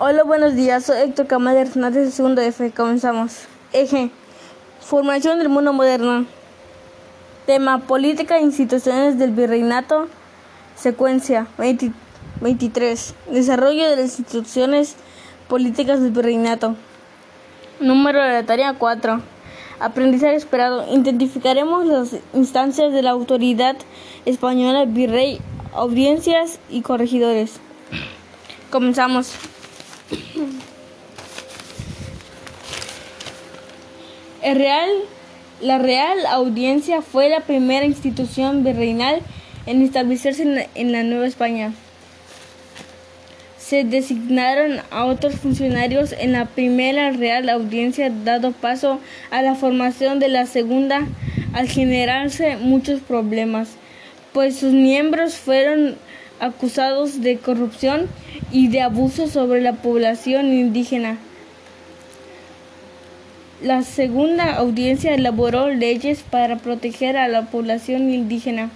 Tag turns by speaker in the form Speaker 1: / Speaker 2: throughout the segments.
Speaker 1: Hola, buenos días. Soy Héctor Camargo Hernández, de segundo F. Comenzamos. Eje. Formación del mundo moderno. Tema. Política e instituciones del virreinato. Secuencia. 23. Desarrollo de las instituciones políticas del virreinato. Número de la tarea 4. Aprendizaje esperado. Identificaremos las instancias de la autoridad española, virrey, audiencias y corregidores. Comenzamos. La Real Audiencia fue la primera institución virreinal en establecerse en, en la Nueva España. Se designaron a otros funcionarios en la primera Real Audiencia, dado paso a la formación de la segunda, al generarse muchos problemas, pues sus miembros fueron acusados de corrupción y de abuso sobre la población indígena. La segunda audiencia elaboró leyes para proteger a la población indígena.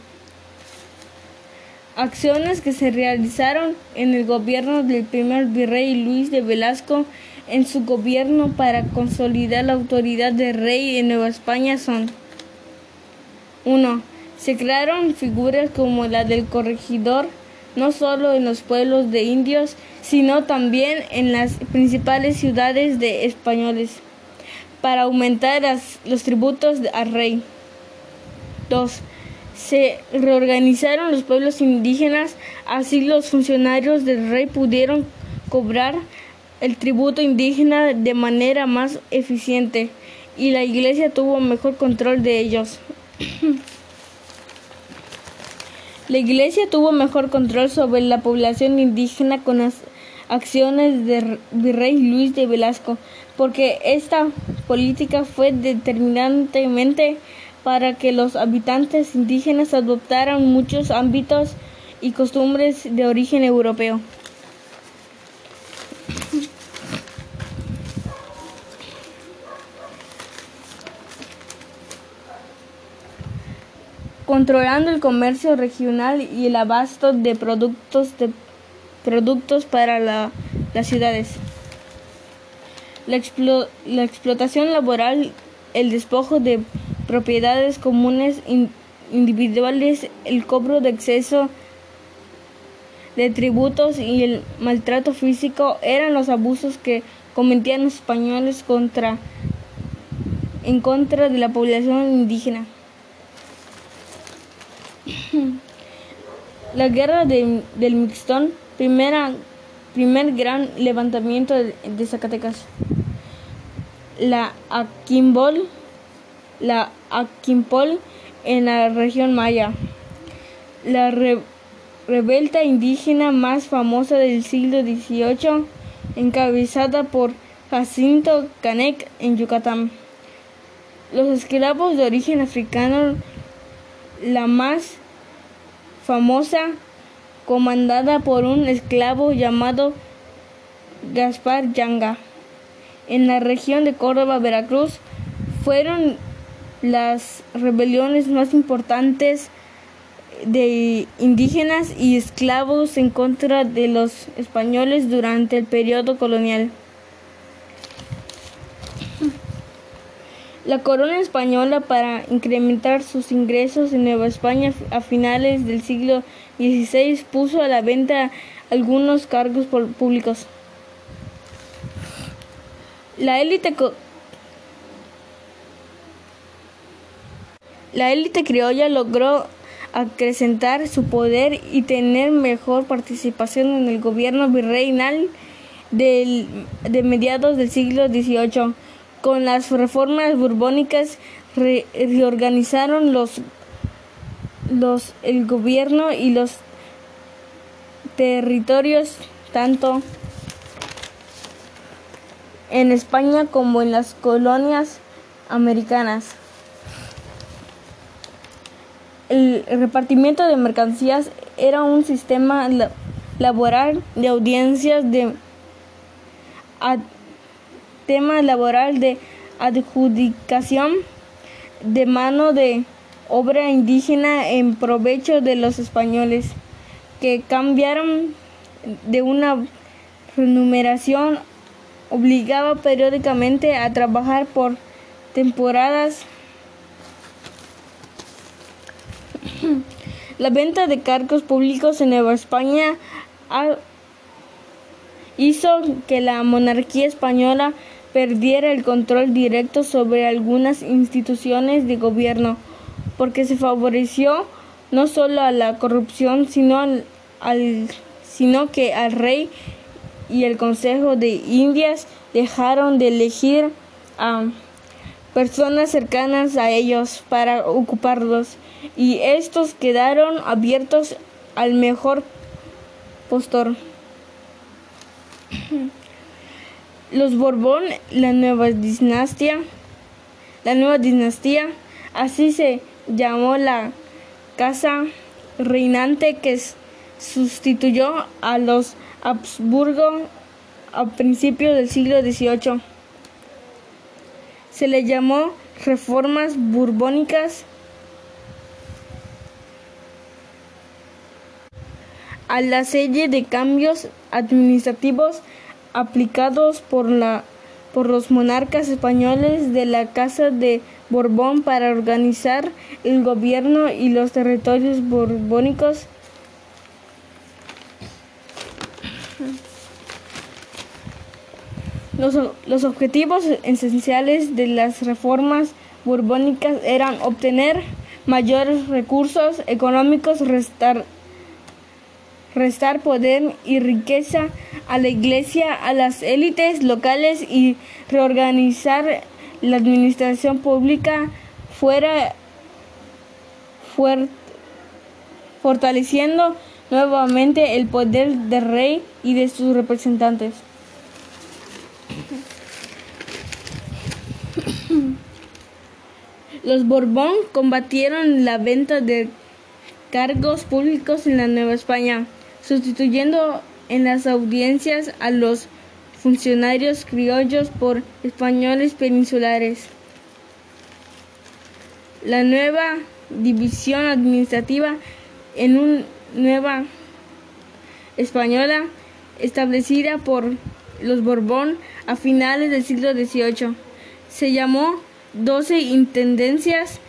Speaker 1: Acciones que se realizaron en el gobierno del primer virrey Luis de Velasco en su gobierno para consolidar la autoridad de rey en Nueva España son 1. Se crearon figuras como la del corregidor, no solo en los pueblos de indios, sino también en las principales ciudades de españoles, para aumentar los tributos al rey. 2. Se reorganizaron los pueblos indígenas, así los funcionarios del rey pudieron cobrar el tributo indígena de manera más eficiente y la iglesia tuvo mejor control de ellos. La Iglesia tuvo mejor control sobre la población indígena con las acciones del virrey Luis de Velasco, porque esta política fue determinantemente para que los habitantes indígenas adoptaran muchos ámbitos y costumbres de origen europeo. Controlando el comercio regional y el abasto de productos, de productos para la, las ciudades. La, explo, la, explotación laboral, el despojo de propiedades comunes in, individuales, el cobro de exceso de tributos y el maltrato físico eran los abusos que cometían los españoles en contra de la población indígena. La guerra de, del Mixtón, primera, primer gran levantamiento de, Zacatecas. La Aquimbol, la Aquimpol en la región Maya. La re, revuelta indígena más famosa del siglo XVIII, encabezada por Jacinto Canec en Yucatán. Los esclavos de origen africano la más famosa, comandada por un esclavo llamado Gaspar Yanga. En la región de Córdoba, Veracruz, fueron las rebeliones más importantes de indígenas y esclavos en contra de los españoles durante el periodo colonial. La corona española, para incrementar sus ingresos en Nueva España a finales del siglo XVI, puso a la venta algunos cargos públicos. La élite La élite criolla logró acrecentar su poder y tener mejor participación en el gobierno virreinal del, de mediados del siglo XVIII. Con las reformas borbónicas re reorganizaron los, los, el gobierno y los territorios tanto en España como en las colonias americanas. El repartimiento de mercancías era un sistema laboral de audiencias de tema laboral de adjudicación de mano de obra indígena en provecho de los españoles que cambiaron de una remuneración obligaba periódicamente a trabajar por temporadas. La venta de cargos públicos en Nueva España hizo que la monarquía española perdiera el control directo sobre algunas instituciones de gobierno, porque se favoreció no solo a la corrupción, sino, al, sino que al rey y el Consejo de Indias dejaron de elegir a personas cercanas a ellos para ocuparlos y estos quedaron abiertos al mejor postor. Los Borbón, la nueva dinastía, la nueva dinastía, así se llamó la casa reinante que sustituyó a los Habsburgo a principios del siglo XVIII. Se le llamó reformas borbónicas a la serie de cambios administrativos aplicados por, la, por los monarcas españoles de la Casa de Borbón para organizar el gobierno y los territorios borbónicos. Los, los, objetivos esenciales de las reformas borbónicas eran obtener mayores recursos económicos, restar restar poder y riqueza a la iglesia, a las élites locales y reorganizar la administración pública fuera fortaleciendo nuevamente el poder del rey y de sus representantes. Los Borbón combatieron la venta de cargos públicos en la Nueva España sustituyendo en las audiencias a los funcionarios criollos por españoles peninsulares. La nueva división administrativa en una nueva española establecida por los Borbón a finales del siglo XVIII. Se llamó doce intendencias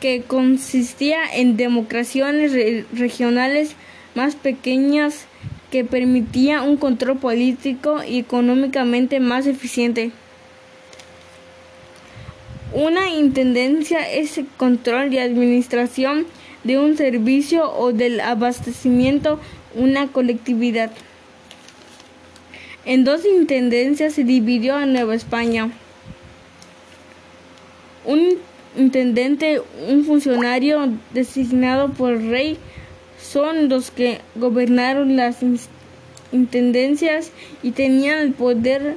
Speaker 1: que consistía en democraciones regionales más pequeñas que permitía un control político y económicamente más eficiente. Una intendencia es el control y administración de un servicio o del abastecimiento una colectividad. En dos intendencias se dividió a Nueva España. Un intendente, un funcionario designado por el rey, son los que gobernaron las intendencias y tenían el poder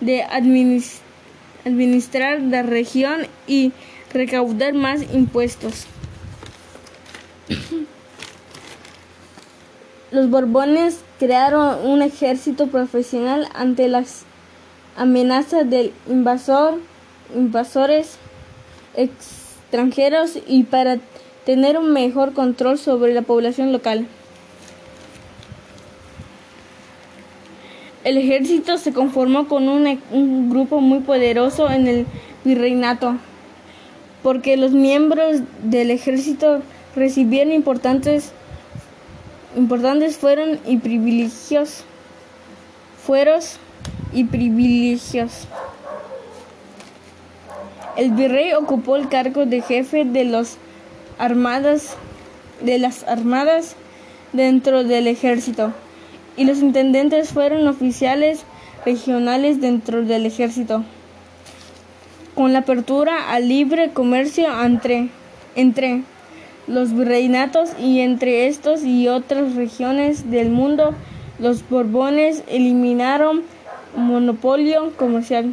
Speaker 1: de administrar la región y recaudar más impuestos. Los Borbones crearon un ejército profesional ante las amenazas del invasor, invasores extranjeros y para tener un mejor control sobre la población local. El ejército se conformó con un, grupo muy poderoso en el virreinato, porque los miembros del ejército recibieron importantes, importantes fueron y privilegios, fueros y privilegios. El virrey ocupó el cargo de jefe de los armadas de las armadas dentro del ejército y los intendentes fueron oficiales regionales dentro del ejército. Con la apertura al libre comercio entre, entre los virreinatos y entre estos y otras regiones del mundo, los Borbones eliminaron monopolio comercial.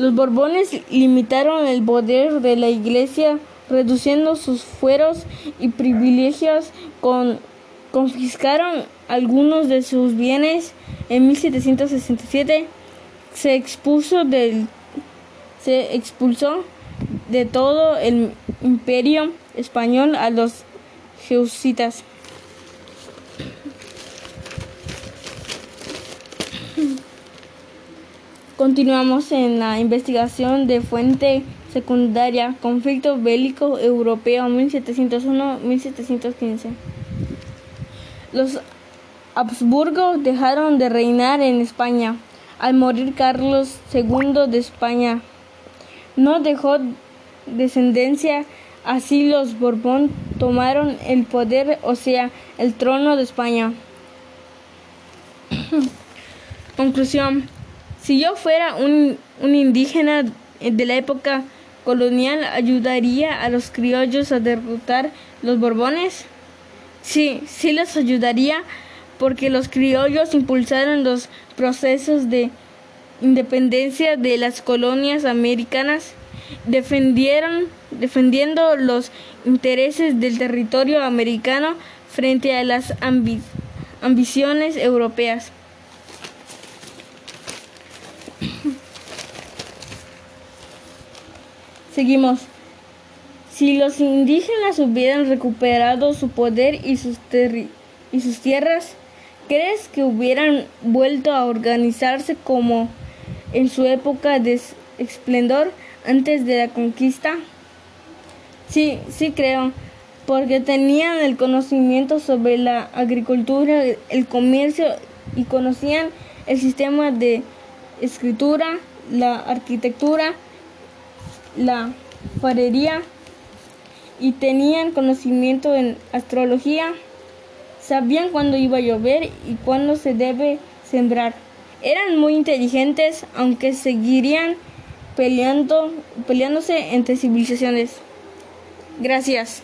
Speaker 1: Los Borbones limitaron el poder de la Iglesia, reduciendo sus fueros y privilegios, con, confiscaron algunos de sus bienes. En 1767 se expuso del se expulsó de todo el imperio español a los jesuitas. Continuamos en la investigación de fuente secundaria, conflicto bélico europeo 1701-1715. Los Habsburgo dejaron de reinar en España al morir Carlos II de España. No dejó descendencia, así los Borbón tomaron el poder, o sea, el trono de España. Conclusión. Si yo fuera un, un indígena de la época colonial, ¿ayudaría a los criollos a derrotar los Borbones? Sí, sí les ayudaría porque los criollos impulsaron los procesos de independencia de las colonias americanas, defendieron, defendiendo los intereses del territorio americano frente a las ambiciones europeas. Seguimos. Si los indígenas hubieran recuperado su poder y sus, y sus tierras, ¿crees que hubieran vuelto a organizarse como en su época de esplendor antes de la conquista? Sí, sí creo, porque tenían el conocimiento sobre la agricultura, el comercio y conocían el sistema de escritura, la arquitectura, la farería y tenían conocimiento en astrología. Sabían cuándo iba a llover y cuándo se debe sembrar. Eran muy inteligentes, aunque seguirían peleando, peleándose entre civilizaciones. Gracias.